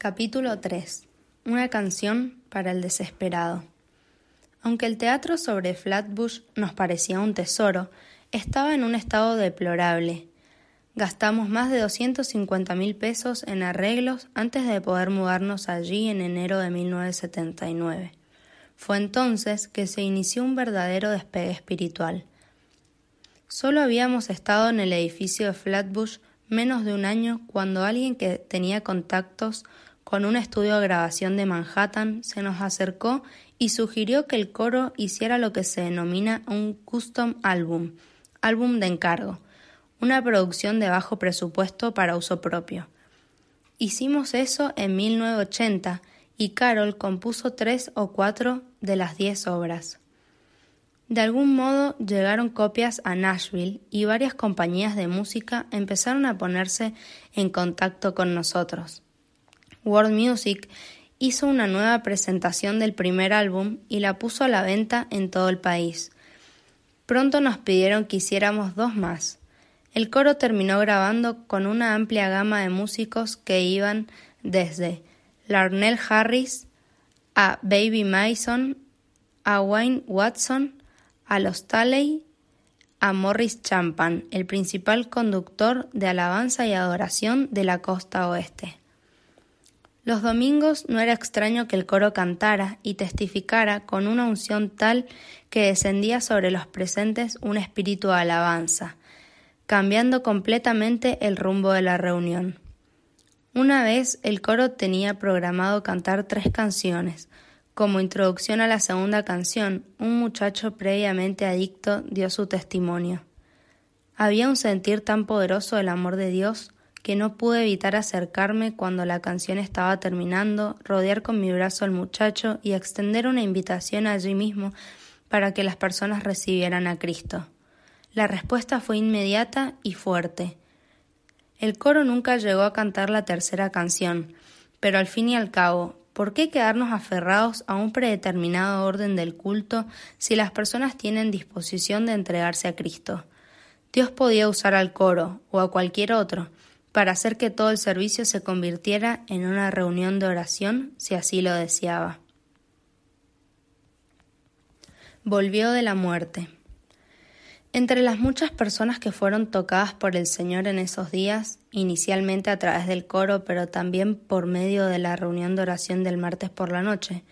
Capítulo 3. Una canción para el desesperado. Aunque el teatro sobre Flatbush nos parecía un tesoro, estaba en un estado deplorable. Gastamos más de 250 mil pesos en arreglos antes de poder mudarnos allí en enero de 1979. Fue entonces que se inició un verdadero despegue espiritual. Solo habíamos estado en el edificio de Flatbush menos de un año cuando alguien que tenía contactos con un estudio de grabación de Manhattan, se nos acercó y sugirió que el coro hiciera lo que se denomina un custom album, álbum de encargo, una producción de bajo presupuesto para uso propio. Hicimos eso en 1980 y Carol compuso tres o cuatro de las diez obras. De algún modo llegaron copias a Nashville y varias compañías de música empezaron a ponerse en contacto con nosotros. World Music hizo una nueva presentación del primer álbum y la puso a la venta en todo el país. Pronto nos pidieron que hiciéramos dos más. El coro terminó grabando con una amplia gama de músicos que iban desde Larnell Harris a Baby Mason, a Wayne Watson, a los Talley, a Morris Champan, el principal conductor de alabanza y adoración de la costa oeste. Los domingos no era extraño que el coro cantara y testificara con una unción tal que descendía sobre los presentes un espíritu de alabanza, cambiando completamente el rumbo de la reunión. Una vez el coro tenía programado cantar tres canciones. Como introducción a la segunda canción, un muchacho previamente adicto dio su testimonio. Había un sentir tan poderoso del amor de Dios que no pude evitar acercarme cuando la canción estaba terminando, rodear con mi brazo al muchacho y extender una invitación allí mismo para que las personas recibieran a Cristo. La respuesta fue inmediata y fuerte. El coro nunca llegó a cantar la tercera canción, pero al fin y al cabo, ¿por qué quedarnos aferrados a un predeterminado orden del culto si las personas tienen disposición de entregarse a Cristo? Dios podía usar al coro o a cualquier otro, para hacer que todo el servicio se convirtiera en una reunión de oración si así lo deseaba. Volvió de la muerte. Entre las muchas personas que fueron tocadas por el Señor en esos días, inicialmente a través del coro, pero también por medio de la reunión de oración del martes por la noche,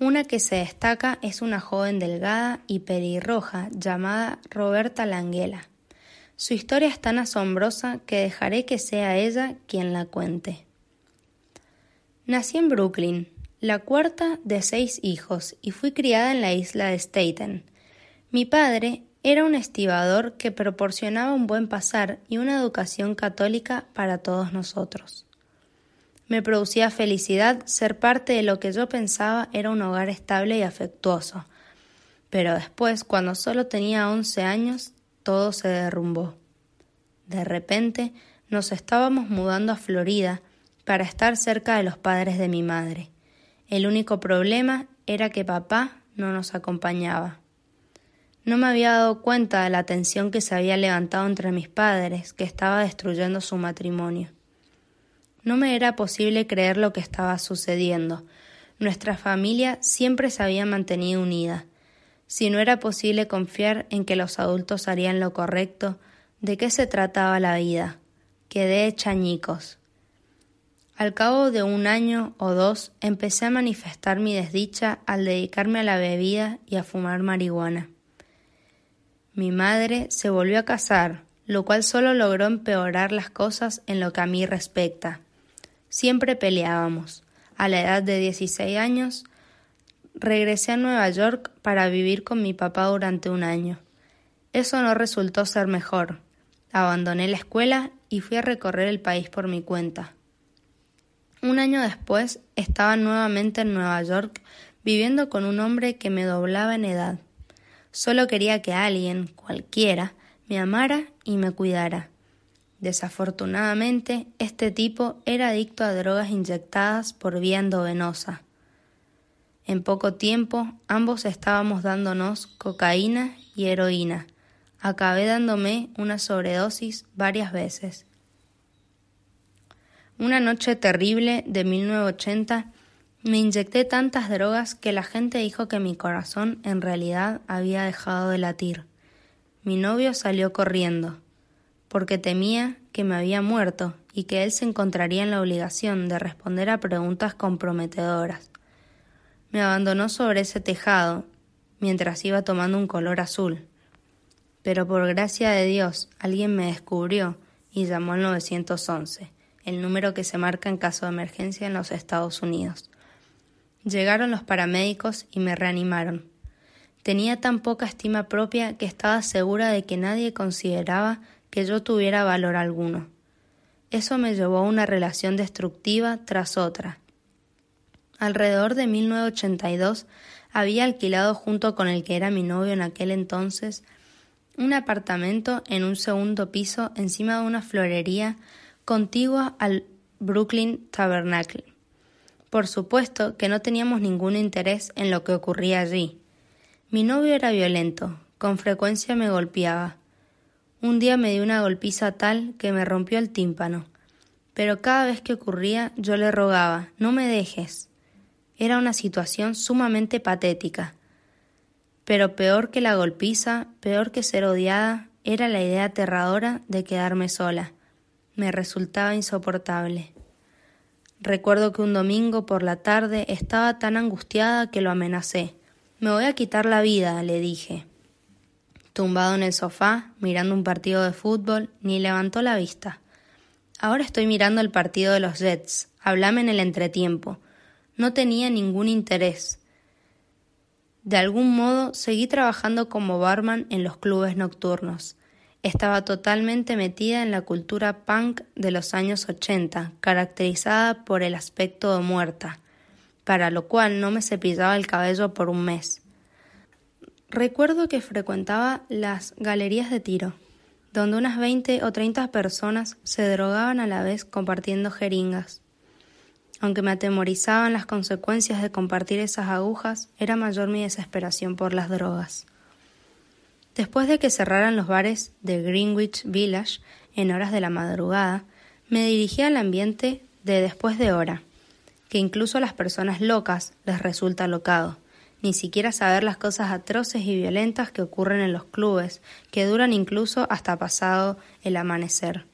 una que se destaca es una joven delgada y pelirroja llamada Roberta Languela. Su historia es tan asombrosa que dejaré que sea ella quien la cuente. Nací en Brooklyn, la cuarta de seis hijos, y fui criada en la isla de Staten. Mi padre era un estibador que proporcionaba un buen pasar y una educación católica para todos nosotros. Me producía felicidad ser parte de lo que yo pensaba era un hogar estable y afectuoso. Pero después, cuando solo tenía once años, todo se derrumbó. De repente nos estábamos mudando a Florida para estar cerca de los padres de mi madre. El único problema era que papá no nos acompañaba. No me había dado cuenta de la tensión que se había levantado entre mis padres, que estaba destruyendo su matrimonio. No me era posible creer lo que estaba sucediendo. Nuestra familia siempre se había mantenido unida si no era posible confiar en que los adultos harían lo correcto, ¿de qué se trataba la vida? Quedé hecha añicos. Al cabo de un año o dos empecé a manifestar mi desdicha al dedicarme a la bebida y a fumar marihuana. Mi madre se volvió a casar, lo cual solo logró empeorar las cosas en lo que a mí respecta. Siempre peleábamos. A la edad de 16 años Regresé a Nueva York para vivir con mi papá durante un año. Eso no resultó ser mejor. Abandoné la escuela y fui a recorrer el país por mi cuenta. Un año después estaba nuevamente en Nueva York viviendo con un hombre que me doblaba en edad. Solo quería que alguien, cualquiera, me amara y me cuidara. Desafortunadamente, este tipo era adicto a drogas inyectadas por vía endovenosa. En poco tiempo, ambos estábamos dándonos cocaína y heroína. Acabé dándome una sobredosis varias veces. Una noche terrible de 1980 me inyecté tantas drogas que la gente dijo que mi corazón en realidad había dejado de latir. Mi novio salió corriendo porque temía que me había muerto y que él se encontraría en la obligación de responder a preguntas comprometedoras. Me abandonó sobre ese tejado mientras iba tomando un color azul. Pero por gracia de Dios alguien me descubrió y llamó al 911, el número que se marca en caso de emergencia en los Estados Unidos. Llegaron los paramédicos y me reanimaron. Tenía tan poca estima propia que estaba segura de que nadie consideraba que yo tuviera valor alguno. Eso me llevó a una relación destructiva tras otra. Alrededor de 1982 había alquilado junto con el que era mi novio en aquel entonces un apartamento en un segundo piso encima de una florería contigua al Brooklyn Tabernacle. Por supuesto que no teníamos ningún interés en lo que ocurría allí. Mi novio era violento, con frecuencia me golpeaba, un día me dio una golpiza tal que me rompió el tímpano. Pero cada vez que ocurría yo le rogaba No me dejes. Era una situación sumamente patética. Pero peor que la golpiza, peor que ser odiada, era la idea aterradora de quedarme sola. Me resultaba insoportable. Recuerdo que un domingo por la tarde estaba tan angustiada que lo amenacé. Me voy a quitar la vida, le dije tumbado en el sofá, mirando un partido de fútbol, ni levantó la vista. Ahora estoy mirando el partido de los Jets. Hablame en el entretiempo. No tenía ningún interés. De algún modo seguí trabajando como barman en los clubes nocturnos. Estaba totalmente metida en la cultura punk de los años ochenta, caracterizada por el aspecto de muerta, para lo cual no me cepillaba el cabello por un mes. Recuerdo que frecuentaba las galerías de tiro, donde unas veinte o treinta personas se drogaban a la vez compartiendo jeringas. Aunque me atemorizaban las consecuencias de compartir esas agujas, era mayor mi desesperación por las drogas. Después de que cerraran los bares de Greenwich Village en horas de la madrugada, me dirigí al ambiente de después de hora, que incluso a las personas locas les resulta locado ni siquiera saber las cosas atroces y violentas que ocurren en los clubes, que duran incluso hasta pasado el amanecer.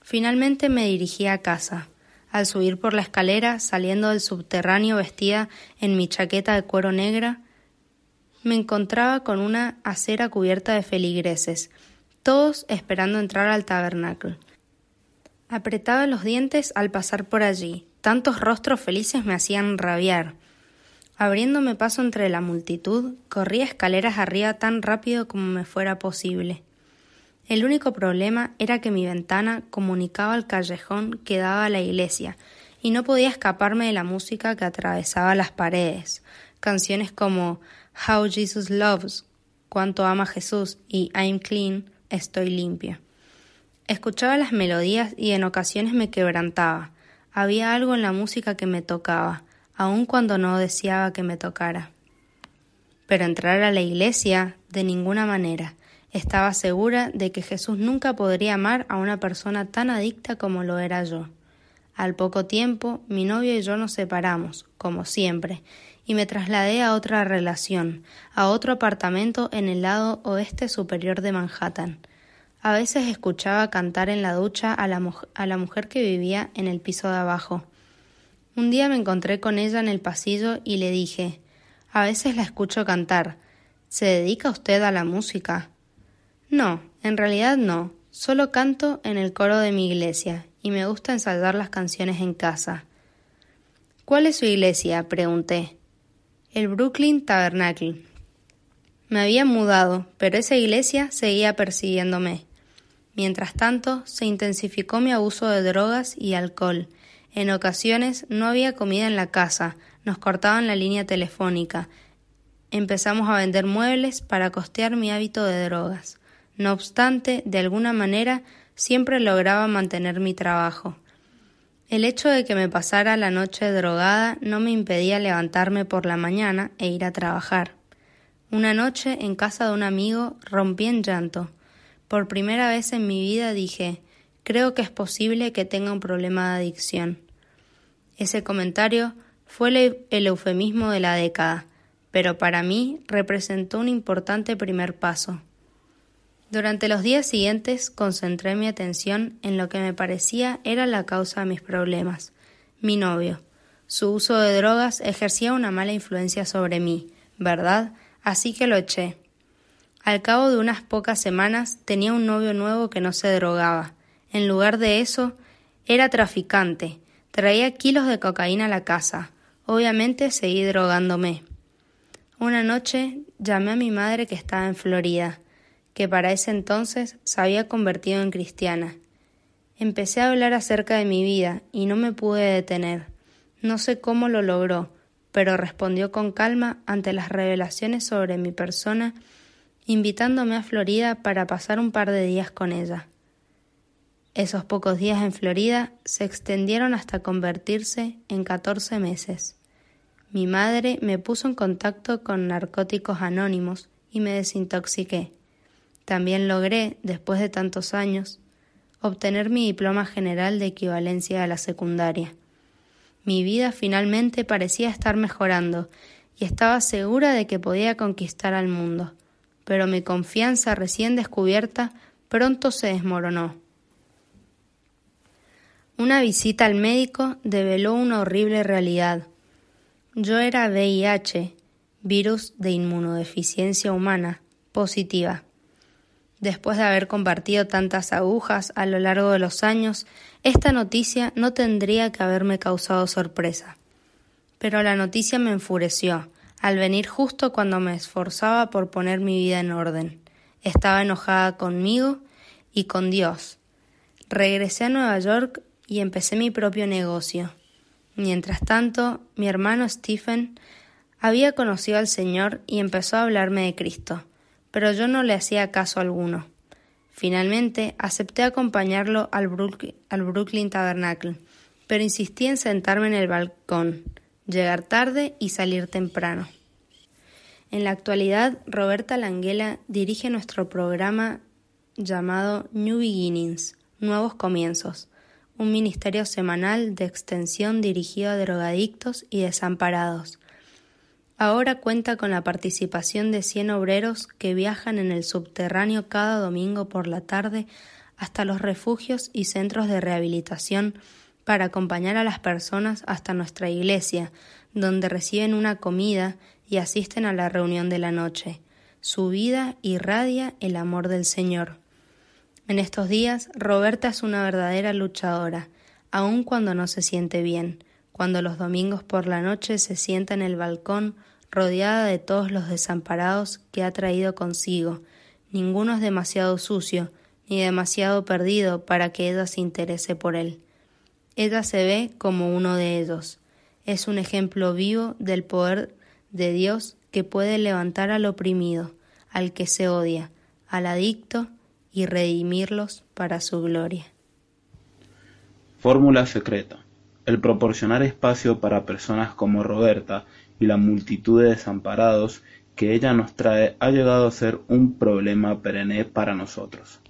Finalmente me dirigí a casa. Al subir por la escalera, saliendo del subterráneo vestida en mi chaqueta de cuero negra, me encontraba con una acera cubierta de feligreses, todos esperando entrar al tabernáculo. Apretaba los dientes al pasar por allí. Tantos rostros felices me hacían rabiar. Abriéndome paso entre la multitud, corría escaleras arriba tan rápido como me fuera posible. El único problema era que mi ventana comunicaba al callejón que daba a la iglesia, y no podía escaparme de la música que atravesaba las paredes. Canciones como How Jesus Loves, Cuánto ama Jesús y I'm Clean, Estoy limpia. Escuchaba las melodías y en ocasiones me quebrantaba. Había algo en la música que me tocaba aun cuando no deseaba que me tocara. Pero entrar a la iglesia de ninguna manera. Estaba segura de que Jesús nunca podría amar a una persona tan adicta como lo era yo. Al poco tiempo, mi novio y yo nos separamos, como siempre, y me trasladé a otra relación, a otro apartamento en el lado oeste superior de Manhattan. A veces escuchaba cantar en la ducha a la, a la mujer que vivía en el piso de abajo. Un día me encontré con ella en el pasillo y le dije A veces la escucho cantar. ¿Se dedica usted a la música? No, en realidad no. Solo canto en el coro de mi iglesia y me gusta ensayar las canciones en casa. ¿Cuál es su iglesia? pregunté. El Brooklyn Tabernacle. Me había mudado, pero esa iglesia seguía persiguiéndome. Mientras tanto, se intensificó mi abuso de drogas y alcohol, En ocasiones no había comida en la casa, nos cortaban la línea telefónica. Empezamos a vender muebles para costear mi hábito de drogas. No obstante, de alguna manera siempre lograba mantener mi trabajo. El hecho de que me pasara la noche drogada no me impedía levantarme por la mañana e ir a trabajar. Una noche, en casa de un amigo, rompí en llanto. Por primera vez en mi vida dije creo que es posible que tenga un problema de adicción. Ese comentario fue el eufemismo de la década, pero para mí representó un importante primer paso. Durante los días siguientes concentré mi atención en lo que me parecía era la causa de mis problemas, mi novio. Su uso de drogas ejercía una mala influencia sobre mí, ¿verdad? Así que lo eché. Al cabo de unas pocas semanas tenía un novio nuevo que no se drogaba. En lugar de eso, era traficante, Traía kilos de cocaína a la casa. Obviamente seguí drogándome. Una noche llamé a mi madre que estaba en Florida, que para ese entonces se había convertido en cristiana. Empecé a hablar acerca de mi vida y no me pude detener. No sé cómo lo logró, pero respondió con calma ante las revelaciones sobre mi persona, invitándome a Florida para pasar un par de días con ella. Esos pocos días en Florida se extendieron hasta convertirse en catorce meses. Mi madre me puso en contacto con narcóticos anónimos y me desintoxiqué. También logré, después de tantos años, obtener mi diploma general de equivalencia a la secundaria. Mi vida finalmente parecía estar mejorando y estaba segura de que podía conquistar al mundo, pero mi confianza recién descubierta pronto se desmoronó. Una visita al médico develó una horrible realidad. Yo era VIH, virus de inmunodeficiencia humana, positiva. Después de haber compartido tantas agujas a lo largo de los años, esta noticia no tendría que haberme causado sorpresa. Pero la noticia me enfureció, al venir justo cuando me esforzaba por poner mi vida en orden. Estaba enojada conmigo y con Dios. Regresé a Nueva York y empecé mi propio negocio. Mientras tanto, mi hermano Stephen había conocido al Señor y empezó a hablarme de Cristo, pero yo no le hacía caso alguno. Finalmente acepté acompañarlo al, al Brooklyn Tabernacle, pero insistí en sentarme en el balcón, llegar tarde y salir temprano. En la actualidad, Roberta Languela dirige nuestro programa llamado New Beginnings, Nuevos Comienzos, un ministerio semanal de extensión dirigido a drogadictos y desamparados. Ahora cuenta con la participación de 100 obreros que viajan en el subterráneo cada domingo por la tarde hasta los refugios y centros de rehabilitación para acompañar a las personas hasta nuestra iglesia, donde reciben una comida y asisten a la reunión de la noche. Su vida irradia el amor del Señor. En estos días, Roberta es una verdadera luchadora, aun cuando no se siente bien, cuando los domingos por la noche se sienta en el balcón rodeada de todos los desamparados que ha traído consigo. Ninguno es demasiado sucio ni demasiado perdido para que ella se interese por él. Ella se ve como uno de ellos. Es un ejemplo vivo del poder de Dios que puede levantar al oprimido, al que se odia, al adicto y redimirlos para su gloria. Fórmula secreta. El proporcionar espacio para personas como Roberta y la multitud de desamparados que ella nos trae ha llegado a ser un problema perenne para nosotros.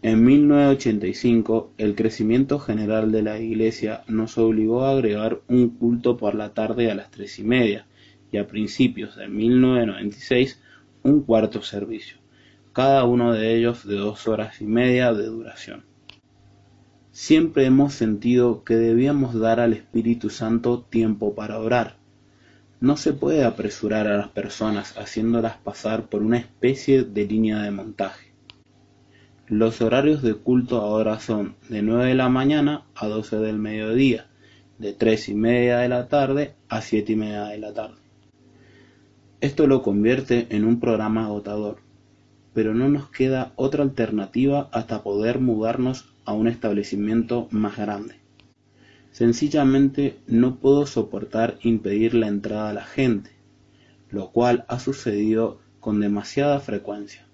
En 1985, el crecimiento general de la Iglesia nos obligó a agregar un culto por la tarde a las tres y media y a principios de 1996 un cuarto servicio cada uno de ellos de dos horas y media de duración. Siempre hemos sentido que debíamos dar al Espíritu Santo tiempo para orar. No se puede apresurar a las personas haciéndolas pasar por una especie de línea de montaje. Los horarios de culto ahora son de 9 de la mañana a 12 del mediodía, de 3 y media de la tarde a 7 y media de la tarde. Esto lo convierte en un programa agotador pero no nos queda otra alternativa hasta poder mudarnos a un establecimiento más grande. Sencillamente no puedo soportar impedir la entrada a la gente, lo cual ha sucedido con demasiada frecuencia.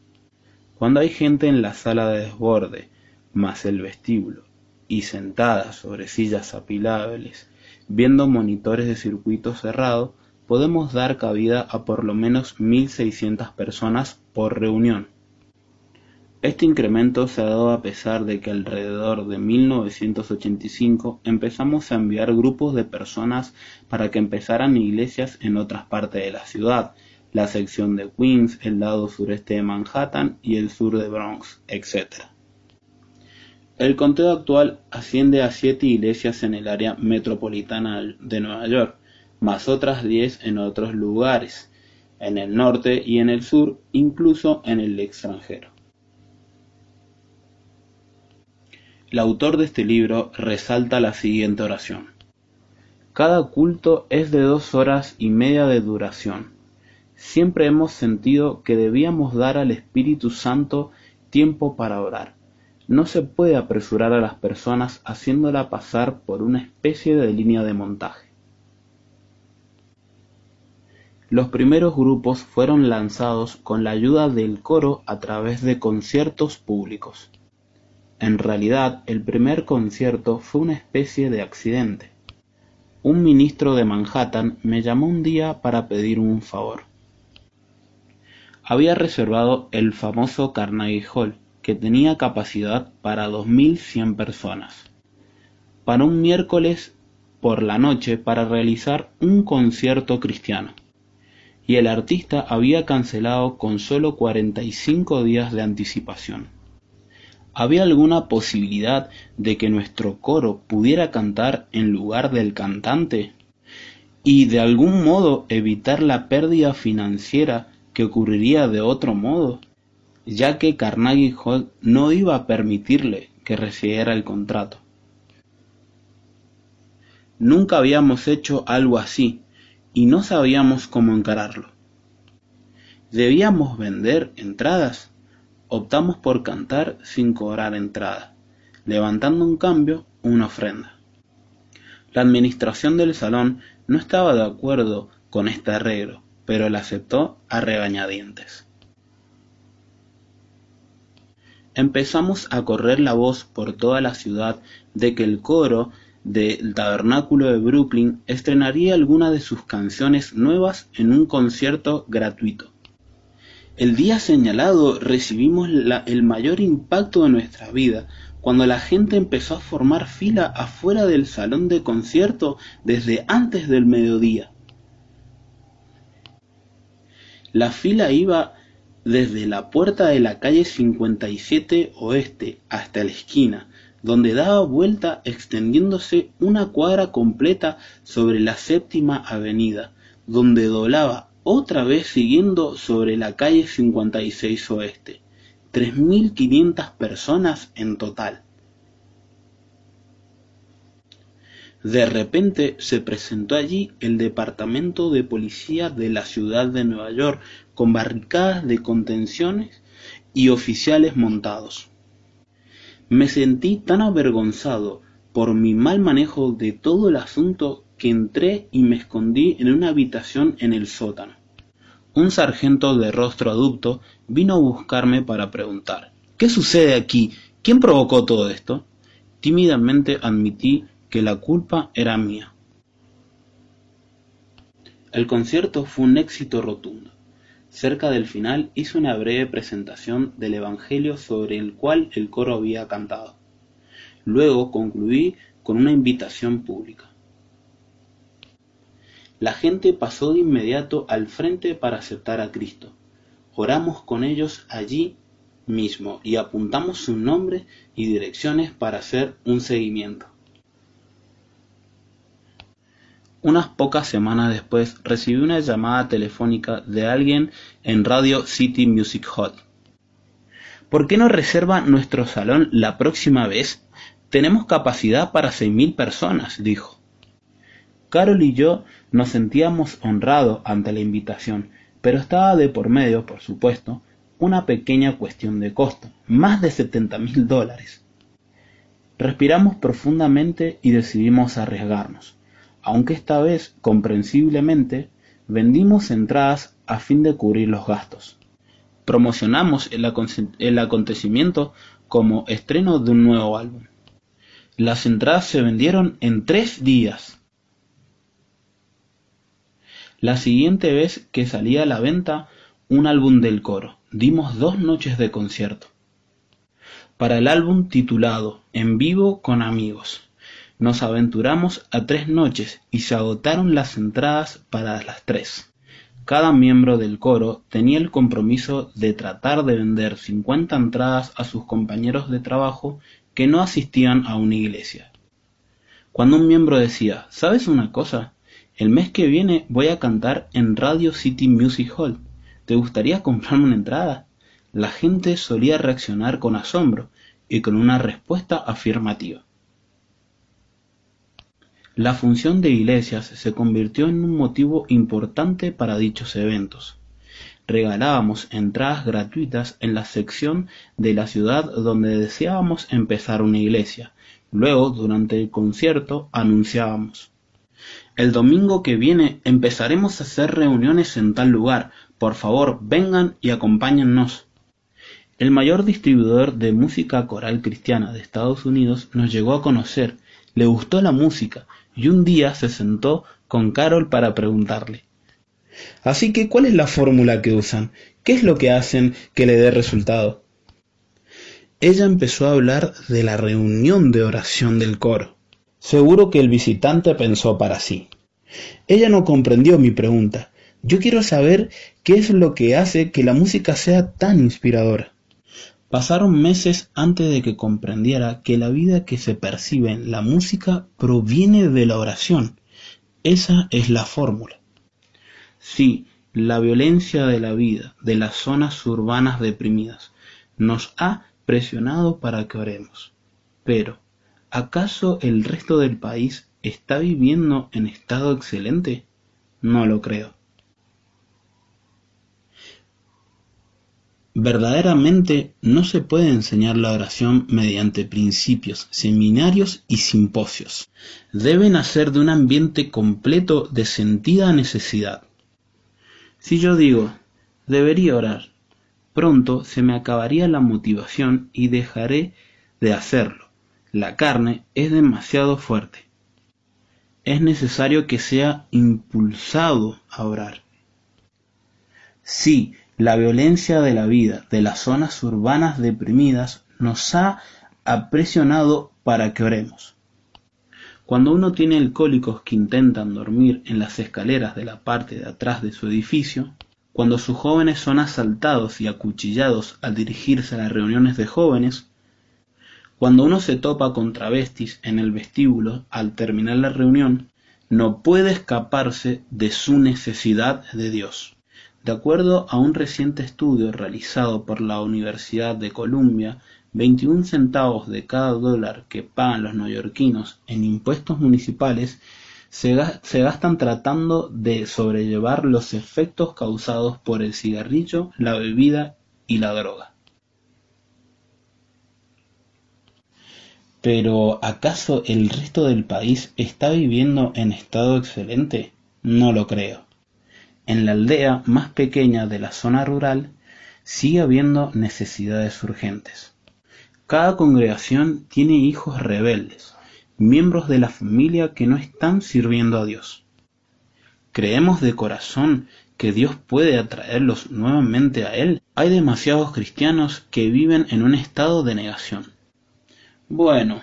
Cuando hay gente en la sala de desborde, más el vestíbulo, y sentada sobre sillas apilables, viendo monitores de circuito cerrado, podemos dar cabida a por lo menos 1.600 personas por reunión. Este incremento se ha dado a pesar de que alrededor de 1985 empezamos a enviar grupos de personas para que empezaran iglesias en otras partes de la ciudad, la sección de Queens, el lado sureste de Manhattan y el sur de Bronx, etc. El conteo actual asciende a siete iglesias en el área metropolitana de Nueva York, más otras diez en otros lugares, en el norte y en el sur, incluso en el extranjero. El autor de este libro resalta la siguiente oración. Cada culto es de dos horas y media de duración. Siempre hemos sentido que debíamos dar al Espíritu Santo tiempo para orar. No se puede apresurar a las personas haciéndola pasar por una especie de línea de montaje. Los primeros grupos fueron lanzados con la ayuda del coro a través de conciertos públicos. En realidad el primer concierto fue una especie de accidente. Un ministro de Manhattan me llamó un día para pedir un favor. Había reservado el famoso Carnegie Hall, que tenía capacidad para 2.100 personas, para un miércoles por la noche para realizar un concierto cristiano. Y el artista había cancelado con solo 45 días de anticipación. ¿Había alguna posibilidad de que nuestro coro pudiera cantar en lugar del cantante? Y de algún modo evitar la pérdida financiera que ocurriría de otro modo, ya que Carnegie Hall no iba a permitirle que recibiera el contrato. Nunca habíamos hecho algo así y no sabíamos cómo encararlo. ¿Debíamos vender entradas? Optamos por cantar sin cobrar entrada, levantando un cambio una ofrenda. La administración del salón no estaba de acuerdo con este arreglo, pero la aceptó a regañadientes. Empezamos a correr la voz por toda la ciudad de que el coro del Tabernáculo de Brooklyn estrenaría alguna de sus canciones nuevas en un concierto gratuito. El día señalado recibimos el mayor impacto de nuestra vida, cuando la gente empezó a formar fila afuera del salón de concierto desde antes del mediodía. La fila iba desde la puerta de la calle 57 Oeste hasta la esquina, donde daba vuelta extendiéndose una cuadra completa sobre la séptima avenida, donde doblaba otra vez siguiendo sobre la calle 56 Oeste, 3.500 personas en total. De repente se presentó allí el departamento de policía de la ciudad de Nueva York con barricadas de contenciones y oficiales montados. Me sentí tan avergonzado por mi mal manejo de todo el asunto que entré y me escondí en una habitación en el sótano. Un sargento de rostro adulto vino a buscarme para preguntar ¿Qué sucede aquí? ¿Quién provocó todo esto? Tímidamente admití que la culpa era mía. El concierto fue un éxito rotundo. Cerca del final hice una breve presentación del Evangelio sobre el cual el coro había cantado. Luego concluí con una invitación pública. La gente pasó de inmediato al frente para aceptar a Cristo. Oramos con ellos allí mismo y apuntamos sus nombres y direcciones para hacer un seguimiento. Unas pocas semanas después recibí una llamada telefónica de alguien en Radio City Music Hall. ¿Por qué no reserva nuestro salón la próxima vez? Tenemos capacidad para seis mil personas, dijo. Carol y yo nos sentíamos honrados ante la invitación, pero estaba de por medio, por supuesto, una pequeña cuestión de costo, más de setenta mil dólares. Respiramos profundamente y decidimos arriesgarnos, aunque esta vez, comprensiblemente, vendimos entradas a fin de cubrir los gastos. Promocionamos el, el acontecimiento como estreno de un nuevo álbum. Las entradas se vendieron en tres días. La siguiente vez que salía a la venta un álbum del coro, dimos dos noches de concierto. Para el álbum titulado En vivo con amigos, nos aventuramos a tres noches y se agotaron las entradas para las tres. Cada miembro del coro tenía el compromiso de tratar de vender 50 entradas a sus compañeros de trabajo que no asistían a una iglesia. Cuando un miembro decía, ¿sabes una cosa? El mes que viene voy a cantar en Radio City Music Hall. ¿Te gustaría comprarme una entrada? La gente solía reaccionar con asombro y con una respuesta afirmativa. La función de iglesias se convirtió en un motivo importante para dichos eventos. Regalábamos entradas gratuitas en la sección de la ciudad donde deseábamos empezar una iglesia. Luego, durante el concierto, anunciábamos. El domingo que viene empezaremos a hacer reuniones en tal lugar. Por favor, vengan y acompáñennos. El mayor distribuidor de música coral cristiana de Estados Unidos nos llegó a conocer, le gustó la música y un día se sentó con Carol para preguntarle. Así que, ¿cuál es la fórmula que usan? ¿Qué es lo que hacen que le dé resultado? Ella empezó a hablar de la reunión de oración del coro. Seguro que el visitante pensó para sí. Ella no comprendió mi pregunta. Yo quiero saber qué es lo que hace que la música sea tan inspiradora. Pasaron meses antes de que comprendiera que la vida que se percibe en la música proviene de la oración. Esa es la fórmula. Sí, la violencia de la vida, de las zonas urbanas deprimidas, nos ha presionado para que oremos. Pero, ¿acaso el resto del país está viviendo en estado excelente? No lo creo. Verdaderamente no se puede enseñar la oración mediante principios, seminarios y simposios. Debe nacer de un ambiente completo de sentida necesidad. Si yo digo, debería orar, pronto se me acabaría la motivación y dejaré de hacerlo. La carne es demasiado fuerte. Es necesario que sea impulsado a orar. Sí, la violencia de la vida de las zonas urbanas deprimidas nos ha apresionado para que oremos. Cuando uno tiene alcohólicos que intentan dormir en las escaleras de la parte de atrás de su edificio, cuando sus jóvenes son asaltados y acuchillados al dirigirse a las reuniones de jóvenes, cuando uno se topa con travestis en el vestíbulo al terminar la reunión, no puede escaparse de su necesidad de Dios. De acuerdo a un reciente estudio realizado por la Universidad de Columbia, 21 centavos de cada dólar que pagan los neoyorquinos en impuestos municipales se, gastan tratando de sobrellevar los efectos causados por el cigarrillo, la bebida y la droga. Pero ¿acaso el resto del país está viviendo en estado excelente? No lo creo. En la aldea más pequeña de la zona rural sigue habiendo necesidades urgentes. Cada congregación tiene hijos rebeldes, miembros de la familia que no están sirviendo a Dios. ¿Creemos de corazón que Dios puede atraerlos nuevamente a Él? Hay demasiados cristianos que viven en un estado de negación. Bueno,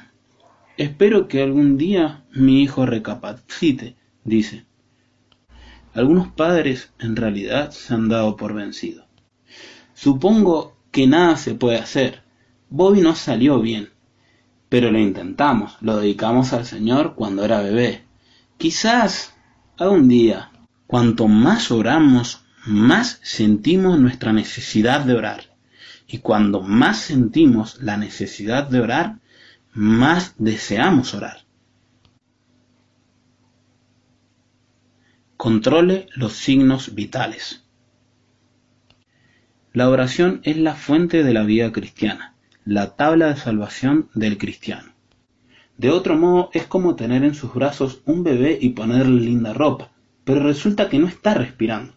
espero que algún día mi hijo recapacite, dice. Algunos padres en realidad se han dado por vencido. Supongo que nada se puede hacer. Bobby no salió bien. Pero lo intentamos, lo dedicamos al Señor cuando era bebé. Quizás algún día, cuanto más oramos, más sentimos nuestra necesidad de orar. Y cuando más sentimos la necesidad de orar, más deseamos orar. Controle los signos vitales. La oración es la fuente de la vida cristiana, la tabla de salvación del cristiano. De otro modo, es como tener en sus brazos un bebé y ponerle linda ropa, pero resulta que no está respirando.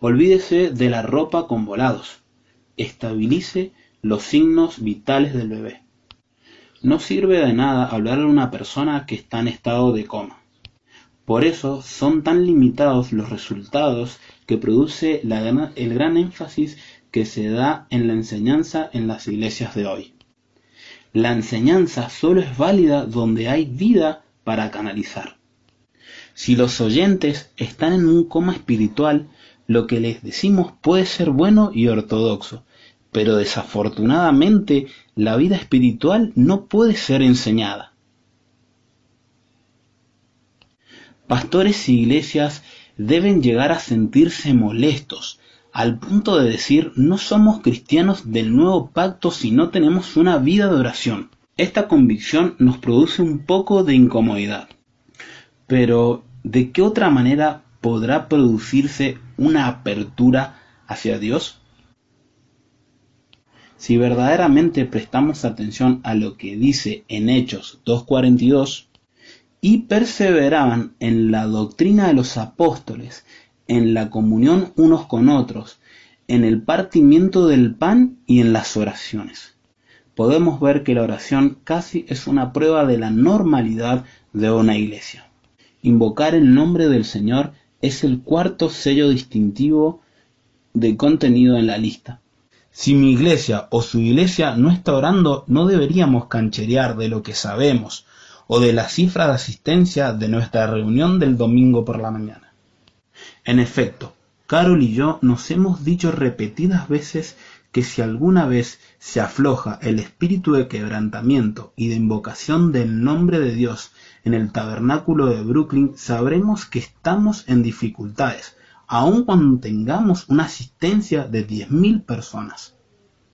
Olvídese de la ropa con volados. Estabilice los signos vitales del bebé. No sirve de nada hablarle a una persona que está en estado de coma. Por eso son tan limitados los resultados que produce el gran énfasis que se da en la enseñanza en las iglesias de hoy. La enseñanza solo es válida donde hay vida para canalizar. Si los oyentes están en un coma espiritual, lo que les decimos puede ser bueno y ortodoxo, pero desafortunadamente la vida espiritual no puede ser enseñada. Pastores y iglesias deben llegar a sentirse molestos, al punto de decir no somos cristianos del nuevo pacto si no tenemos una vida de oración. Esta convicción nos produce un poco de incomodidad. Pero, ¿de qué otra manera podrá producirse una apertura hacia Dios? Si verdaderamente prestamos atención a lo que dice en Hechos 2.42, y perseveraban en la doctrina de los apóstoles, en la comunión unos con otros, en el partimiento del pan y en las oraciones. Podemos ver que la oración casi es una prueba de la normalidad de una iglesia. Invocar el nombre del Señor es el cuarto sello distintivo de contenido en la lista. Si mi iglesia o su iglesia no está orando, no deberíamos cancherear de lo que sabemos o de la cifra de asistencia de nuestra reunión del domingo por la mañana. En efecto, Carol y yo nos hemos dicho repetidas veces que si alguna vez se afloja el espíritu de quebrantamiento y de invocación del nombre de Dios en el tabernáculo de Brooklyn, sabremos que estamos en dificultades, aun cuando tengamos una asistencia de 10.000 personas.